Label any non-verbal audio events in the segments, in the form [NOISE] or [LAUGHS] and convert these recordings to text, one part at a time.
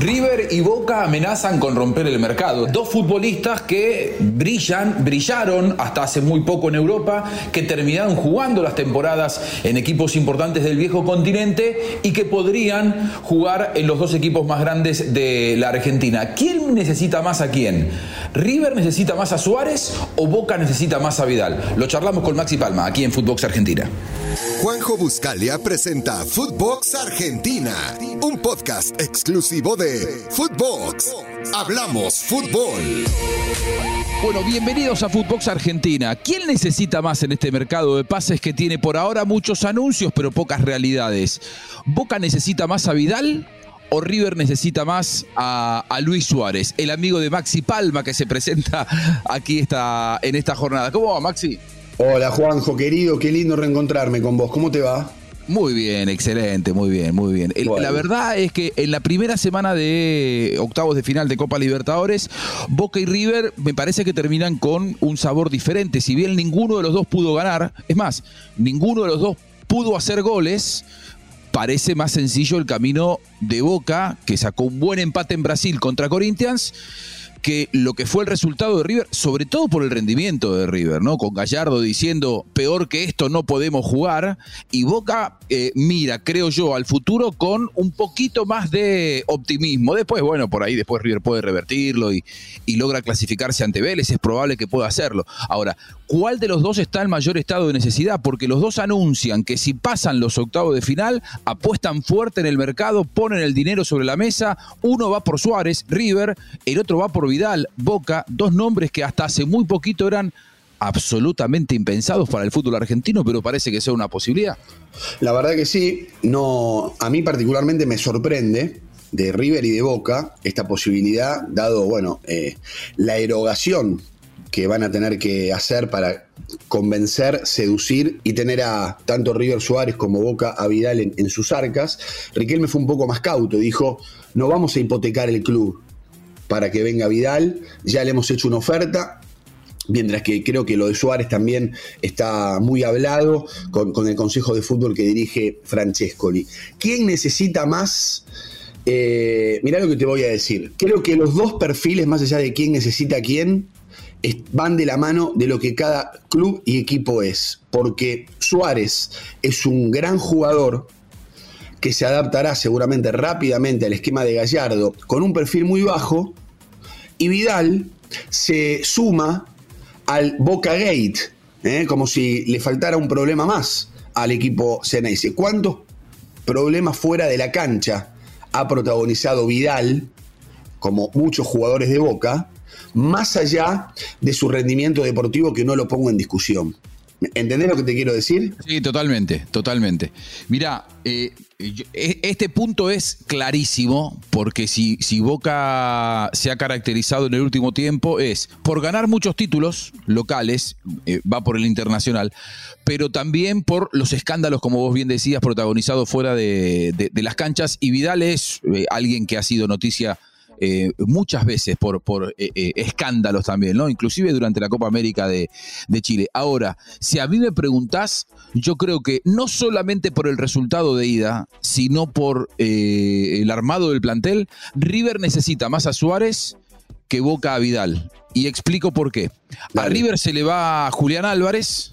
River y Boca amenazan con romper el mercado. Dos futbolistas que brillan, brillaron hasta hace muy poco en Europa, que terminaron jugando las temporadas en equipos importantes del viejo continente y que podrían jugar en los dos equipos más grandes de la Argentina. ¿Quién necesita más a quién? ¿River necesita más a Suárez o Boca necesita más a Vidal? Lo charlamos con Maxi Palma aquí en Footbox Argentina. Juanjo Buscalia presenta Footbox Argentina, un podcast exclusivo de Footbox. Hablamos fútbol. Bueno, bienvenidos a Footbox Argentina. ¿Quién necesita más en este mercado de pases que tiene por ahora muchos anuncios pero pocas realidades? ¿Boca necesita más a Vidal? ¿O River necesita más a, Luis Suárez, el amigo de Maxi Palma que se presenta aquí en esta jornada? ¿Cómo va, Maxi? Hola Juanjo, querido, qué lindo reencontrarme con vos. ¿Cómo te va? Muy bien, excelente, muy bien, muy bien. El- Bueno. La verdad es que en la primera semana de octavos de final de Copa Libertadores, Boca y River me parece que terminan con un sabor diferente. Si bien ninguno de los dos pudo ganar, es más, ninguno de los dos pudo hacer goles, parece más sencillo el camino de Boca, que sacó un buen empate en Brasil contra Corinthians, que lo que fue el resultado de River, sobre todo por el rendimiento de River, ¿no? Con Gallardo diciendo, peor que esto no podemos jugar, y Boca eh, mira, creo yo, al futuro con un poquito más de optimismo. Después, bueno, por ahí después River puede revertirlo y, y logra clasificarse ante Vélez, es probable que pueda hacerlo. Ahora, ¿cuál de los dos está en mayor estado de necesidad? Porque los dos anuncian que si pasan los octavos de final, apuestan fuerte en el mercado, ponen el dinero sobre la mesa, uno va por Suárez, River, el otro va por Vidal, Boca, dos nombres que hasta hace muy poquito eran absolutamente impensados para el fútbol argentino, pero parece que sea una posibilidad. La verdad que sí, no, a mí particularmente me sorprende de River y de Boca esta posibilidad, dado, bueno, eh, la erogación que van a tener que hacer para convencer, seducir y tener a tanto River Suárez como Boca a Vidal en, en sus arcas. Riquelme fue un poco más cauto, dijo, no vamos a hipotecar el club para que venga Vidal, ya le hemos hecho una oferta, Mientras que creo que lo de Suárez también está muy hablado con, con el Consejo de Fútbol que dirige Francescoli. ¿Quién necesita más? Eh, mirá lo que te voy a decir. Creo que los dos perfiles, más allá de quién necesita quién, van de la mano de lo que cada club y equipo es. Porque Suárez es un gran jugador que se adaptará seguramente rápidamente al esquema de Gallardo con un perfil muy bajo y Vidal se suma al Boca Gate, ¿eh? como si le faltara un problema más al equipo Ceneice. ¿Cuántos problemas fuera de la cancha ha protagonizado Vidal, como muchos jugadores de Boca, más allá de su rendimiento deportivo que no lo pongo en discusión? ¿Entendés lo que te quiero decir? Sí, totalmente, totalmente. Mira, este punto es clarísimo porque si, si Boca se ha caracterizado en el último tiempo es por ganar muchos títulos locales, eh, va por el internacional, pero también por los escándalos, como vos bien decías, protagonizados fuera de, de- de las canchas. Y Vidal es eh, alguien que ha sido noticia eh, muchas veces por, por eh, eh, escándalos también, ¿no? Inclusive durante la Copa América de, de Chile. Ahora, si a mí me preguntás, yo creo que no solamente por el resultado de ida, sino por el armado del plantel, River necesita más a Suárez que Boca a Vidal. Y explico por qué. A. River se le va a Julián Álvarez,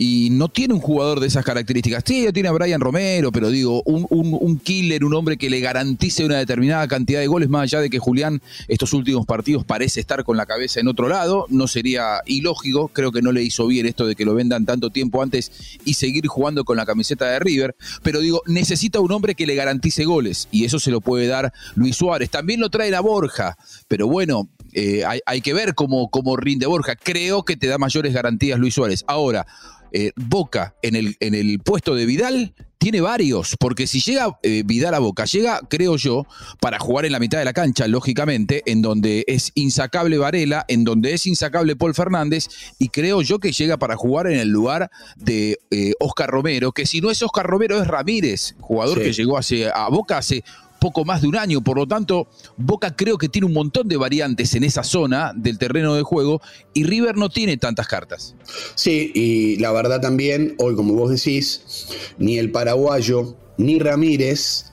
y no tiene un jugador de esas características. Sí, tiene a Brian Romero, pero digo, un, un- un killer, un hombre que le garantice una determinada cantidad de goles, más allá de que Julián estos últimos partidos parece estar con la cabeza en otro lado, no sería ilógico, creo que no le hizo bien esto de que lo vendan tanto tiempo antes y seguir jugando con la camiseta de River, pero digo, necesita un hombre que le garantice goles, y eso se lo puede dar Luis Suárez. También lo trae la Borja, pero bueno, eh, hay, hay que ver cómo, cómo rinde Borja. Creo que te da mayores garantías Luis Suárez. Ahora, eh, Boca en el, en el puesto de Vidal tiene varios, porque si llega eh, Vidal a Boca, llega, creo yo, para jugar en la mitad de la cancha, lógicamente, en donde es insacable Varela, en donde es insacable Paul Fernández, y creo yo que llega para jugar en el lugar de eh, Oscar Romero, que si no es Oscar Romero es Ramírez, jugador Sí. que llegó hace, a Boca hace poco más de un año. Por lo tanto, Boca creo que tiene un montón de variantes en esa zona del terreno de juego y River no tiene tantas cartas. Sí, y la verdad también, hoy como vos decís, ni el paraguayo ni Ramírez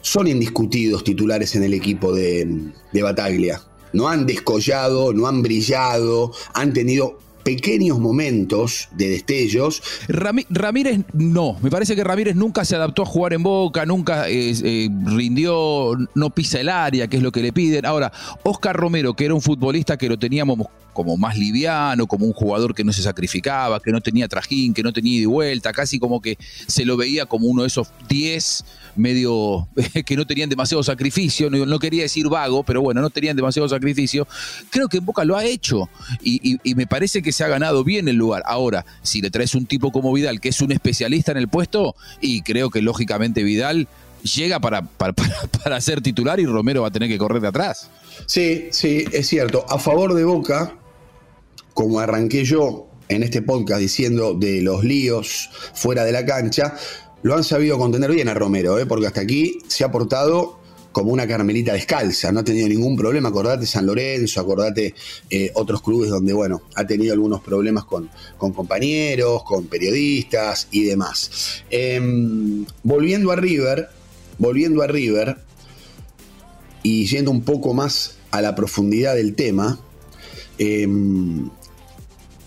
son indiscutidos titulares en el equipo de, de Bataglia. No han descollado, no han brillado, han tenido pequeños momentos de destellos. Ramírez no, me parece que Ramírez nunca se adaptó a jugar en Boca, nunca eh, rindió, no pisa el área, que es lo que le piden. Ahora, Oscar Romero, que era un futbolista que lo teníamos como más liviano, como un jugador que no se sacrificaba, que no tenía trajín, que no tenía y vuelta, casi como que se lo veía como uno de esos 10 medio [LAUGHS] que no tenían demasiado sacrificio, no, quería decir vago, pero bueno, no tenían demasiado sacrificio. Creo que en Boca lo ha hecho y, me parece que se ha ganado bien el lugar. Ahora, si le traes un tipo como Vidal, que es un especialista en el puesto, y creo que lógicamente Vidal llega para, para, para, ser titular y Romero va a tener que correr de atrás. Sí, sí, es cierto. A favor de Boca, como arranqué yo en este podcast diciendo de los líos fuera de la cancha, lo han sabido contener bien a Romero, ¿eh? porque hasta aquí se ha portado como una carmelita descalza, no ha tenido ningún problema, acordate San Lorenzo, acordate eh, otros clubes donde, bueno, ha tenido algunos problemas con, compañeros, con periodistas y demás. Em, volviendo a River, volviendo a River, y yendo un poco más a la profundidad del tema, em,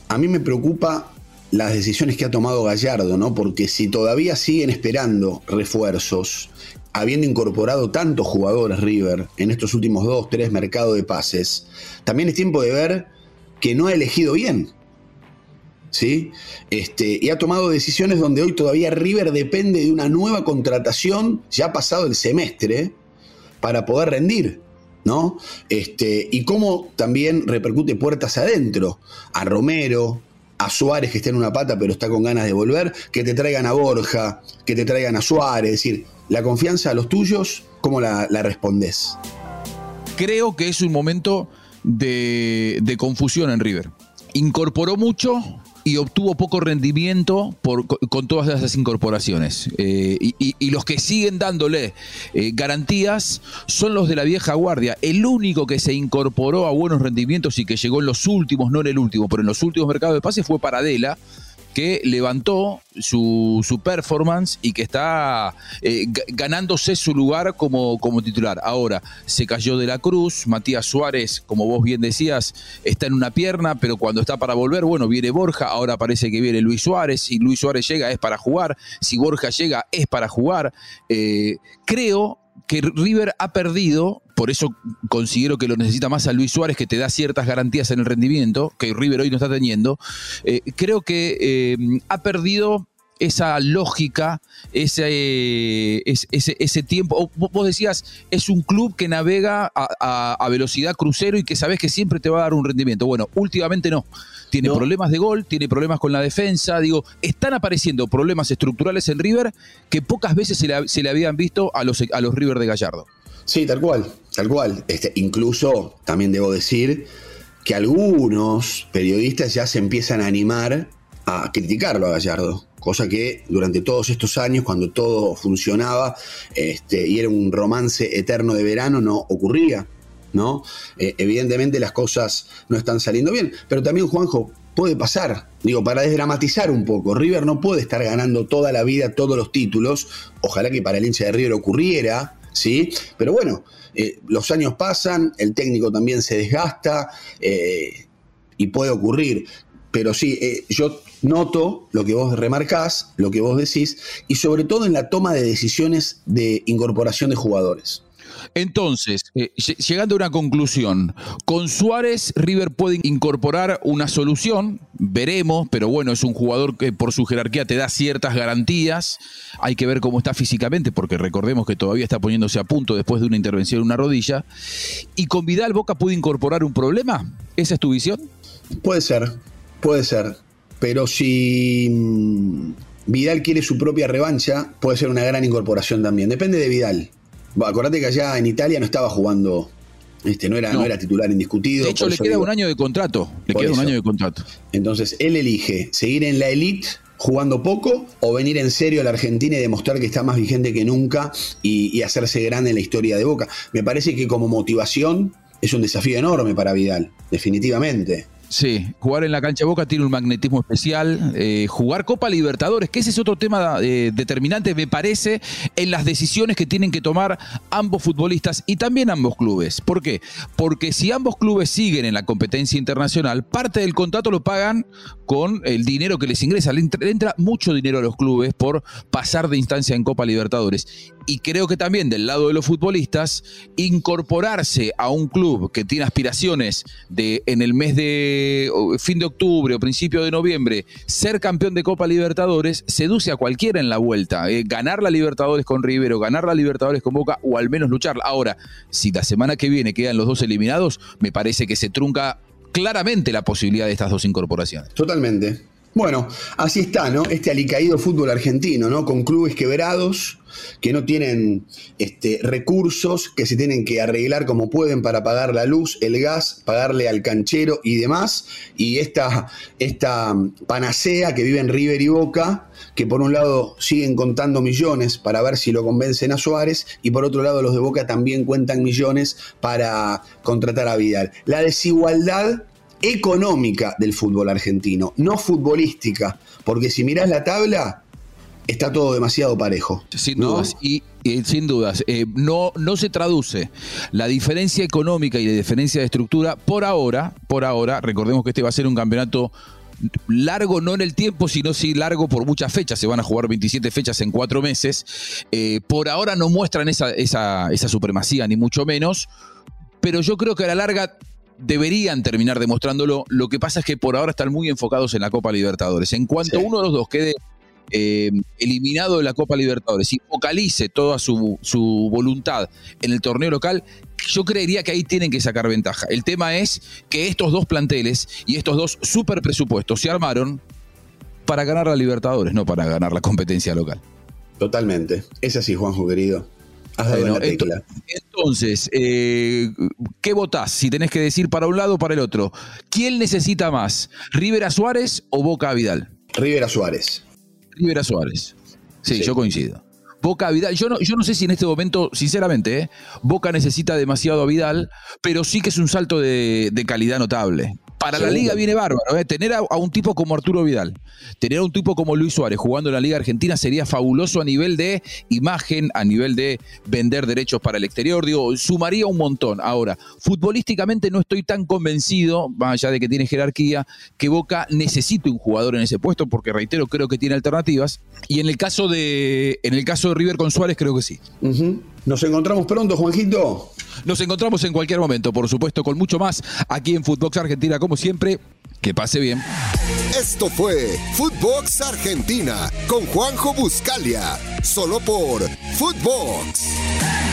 a mí me preocupa las decisiones que ha tomado Gallardo, ¿no? Porque si todavía siguen esperando refuerzos, habiendo incorporado tantos jugadores River en estos últimos dos, tres mercados de pases, también es tiempo de ver que no ha elegido bien. ¿Sí? Este, y ha tomado decisiones donde hoy todavía River depende de una nueva contratación, ya ha pasado el semestre, para poder rendir. ¿no? Este, y cómo también repercute puertas adentro a Romero, a Suárez que está en una pata pero está con ganas de volver, que te traigan a Borja, que te traigan a Suárez, es decir, la confianza a los tuyos, ¿cómo la, la respondes? Creo que es un momento de, de confusión en River. Incorporó mucho, y obtuvo poco rendimiento por, con todas esas incorporaciones. Eh, y, los que siguen dándole eh, garantías son los de la vieja guardia. El único que se incorporó a buenos rendimientos y que llegó en los últimos, no en el último, pero en los últimos mercados de pase fue Paradela que levantó su, su performance y que está eh, ganándose su lugar como, como titular. Ahora, se cayó de la cruz, Matías Suárez, como vos bien decías, está en una pierna, pero cuando está para volver, bueno, viene Borja, ahora parece que viene Luis Suárez, si Luis Suárez llega es para jugar, si Borja llega es para jugar. Eh, creo que River ha perdido, por eso considero que lo necesita más a Luis Suárez, que te da ciertas garantías en el rendimiento, que River hoy no está teniendo, eh, creo que eh, ha perdido esa lógica, ese, ese, ese tiempo. Vos decías, es un club que navega a, velocidad crucero y que sabes que siempre te va a dar un rendimiento. Bueno, últimamente no. Tiene problemas de gol, tiene problemas con la defensa. Digo, están apareciendo problemas estructurales en River que pocas veces se le, se le habían visto a los, a los River de Gallardo. Sí, tal cual, tal cual. Este, incluso, también debo decir que algunos periodistas ya se empiezan a animar a criticarlo a Gallardo cosa que durante todos estos años, cuando todo funcionaba este, y era un romance eterno de verano, no ocurría. ¿no? Eh, evidentemente las cosas no están saliendo bien, pero también Juanjo, puede pasar. Digo, para desdramatizar un poco, River no puede estar ganando toda la vida todos los títulos. Ojalá que para el hincha de River ocurriera, ¿sí? Pero bueno, eh, los años pasan, el técnico también se desgasta eh, y puede ocurrir. Pero sí, yo noto lo que vos remarcás, lo que vos decís, y sobre todo en la toma de decisiones de incorporación de jugadores. Entonces, eh, llegando a una conclusión, con Suárez River puede incorporar una solución, veremos, pero bueno, es un jugador que por su jerarquía te da ciertas garantías, hay que ver cómo está físicamente, porque recordemos que todavía está poniéndose a punto después de una intervención en una rodilla, y con Vidal Boca puede incorporar un problema, ¿esa es tu visión? Puede ser, puede ser. Pero si mm, Vidal quiere su propia revancha, puede ser una gran incorporación también. Depende de Vidal. Acordate que allá en Italia no estaba jugando, este, no, era, no. era titular indiscutido. De hecho, le queda un año de contrato. Le queda un año de contrato. Entonces, él elige seguir en la elite jugando poco o venir en serio a la Argentina y demostrar que está más vigente que nunca y, y hacerse grande en la historia de Boca. Me parece que como motivación es un desafío enorme para Vidal, definitivamente. Sí, jugar en la cancha Boca tiene un magnetismo especial. Eh, jugar Copa Libertadores, que ese es otro tema eh, determinante, me parece, en las decisiones que tienen que tomar ambos futbolistas y también ambos clubes. ¿Por qué? Porque si ambos clubes siguen en la competencia internacional, parte del contrato lo pagan con el dinero que les ingresa. Le entra, mucho dinero a los clubes por pasar de instancia en Copa Libertadores. Y creo que también del lado de los futbolistas, incorporarse a un club que tiene aspiraciones de en el mes de fin de octubre o principio de noviembre ser campeón de Copa Libertadores, seduce a cualquiera en la vuelta. Eh, ganar la Libertadores con Rivero, ganar la Libertadores con Boca o al menos lucharla. Ahora, si la semana que viene quedan los dos eliminados, me parece que se trunca claramente la posibilidad de estas dos incorporaciones. Totalmente. Bueno, así está, ¿no? Este alicaído fútbol argentino, ¿no? Con clubes quebrados, que no tienen este, recursos, que se tienen que arreglar como pueden para pagar la luz, el gas, pagarle al canchero y demás. Y esta, esta panacea que vive en River y Boca, que por un lado siguen contando millones para ver si lo convencen a Suárez, y por otro lado los de Boca también cuentan millones para contratar a Vidal. La desigualdad económica del fútbol argentino, no futbolística, porque si mirás la tabla, está todo demasiado parejo. Sin dudas, y, sin dudas, eh, no, no se traduce la diferencia económica y la diferencia de estructura por ahora, por ahora, recordemos que este va a ser un campeonato largo no en el tiempo, sino sí largo por muchas fechas. Se van a jugar 27 fechas en cuatro meses. Eh, por ahora no muestran esa, esa, esa supremacía, ni mucho menos. Pero yo creo que a la larga deberían terminar demostrándolo. Lo que pasa es que por ahora están muy enfocados en la Copa Libertadores. En cuanto uno de los dos quede eh, eliminado de la Copa Libertadores y focalice toda su, su, voluntad en el torneo local, yo creería que ahí tienen que sacar ventaja. El tema es que estos dos planteles y estos dos super presupuestos se armaron para ganar la Libertadores, no para ganar la competencia local. Totalmente. Es así, Juanjo, querido. Entonces, eh, ¿qué votás? Si tenés que decir para un lado o para el otro. ¿Quién necesita más? ¿Rivera Suárez o Boca Vidal? Rivera Suárez. Rivera Suárez. Sí, yo coincido. Boca Vidal, yo no, yo no sé si en este momento, sinceramente, eh, Boca necesita demasiado a Vidal, pero sí que es un salto de, de calidad notable. Para la liga viene bárbaro. ¿eh? Tener a, un tipo como Arturo Vidal, tener a un tipo como Luis Suárez jugando en la Liga Argentina sería fabuloso a nivel de imagen, a nivel de vender derechos para el exterior. Digo, sumaría un montón. Ahora, futbolísticamente no estoy tan convencido, más allá de que tiene jerarquía, que Boca necesite un jugador en ese puesto, porque reitero, creo que tiene alternativas. Y en el caso de, en el caso de River con Suárez, creo que sí. Nos encontramos pronto, Juanjito. Nos encontramos en cualquier momento, por supuesto, con mucho más aquí en Footbox Argentina, como siempre. Que pase bien. Esto fue Footbox Argentina con Juanjo Buscalia, solo por Footbox.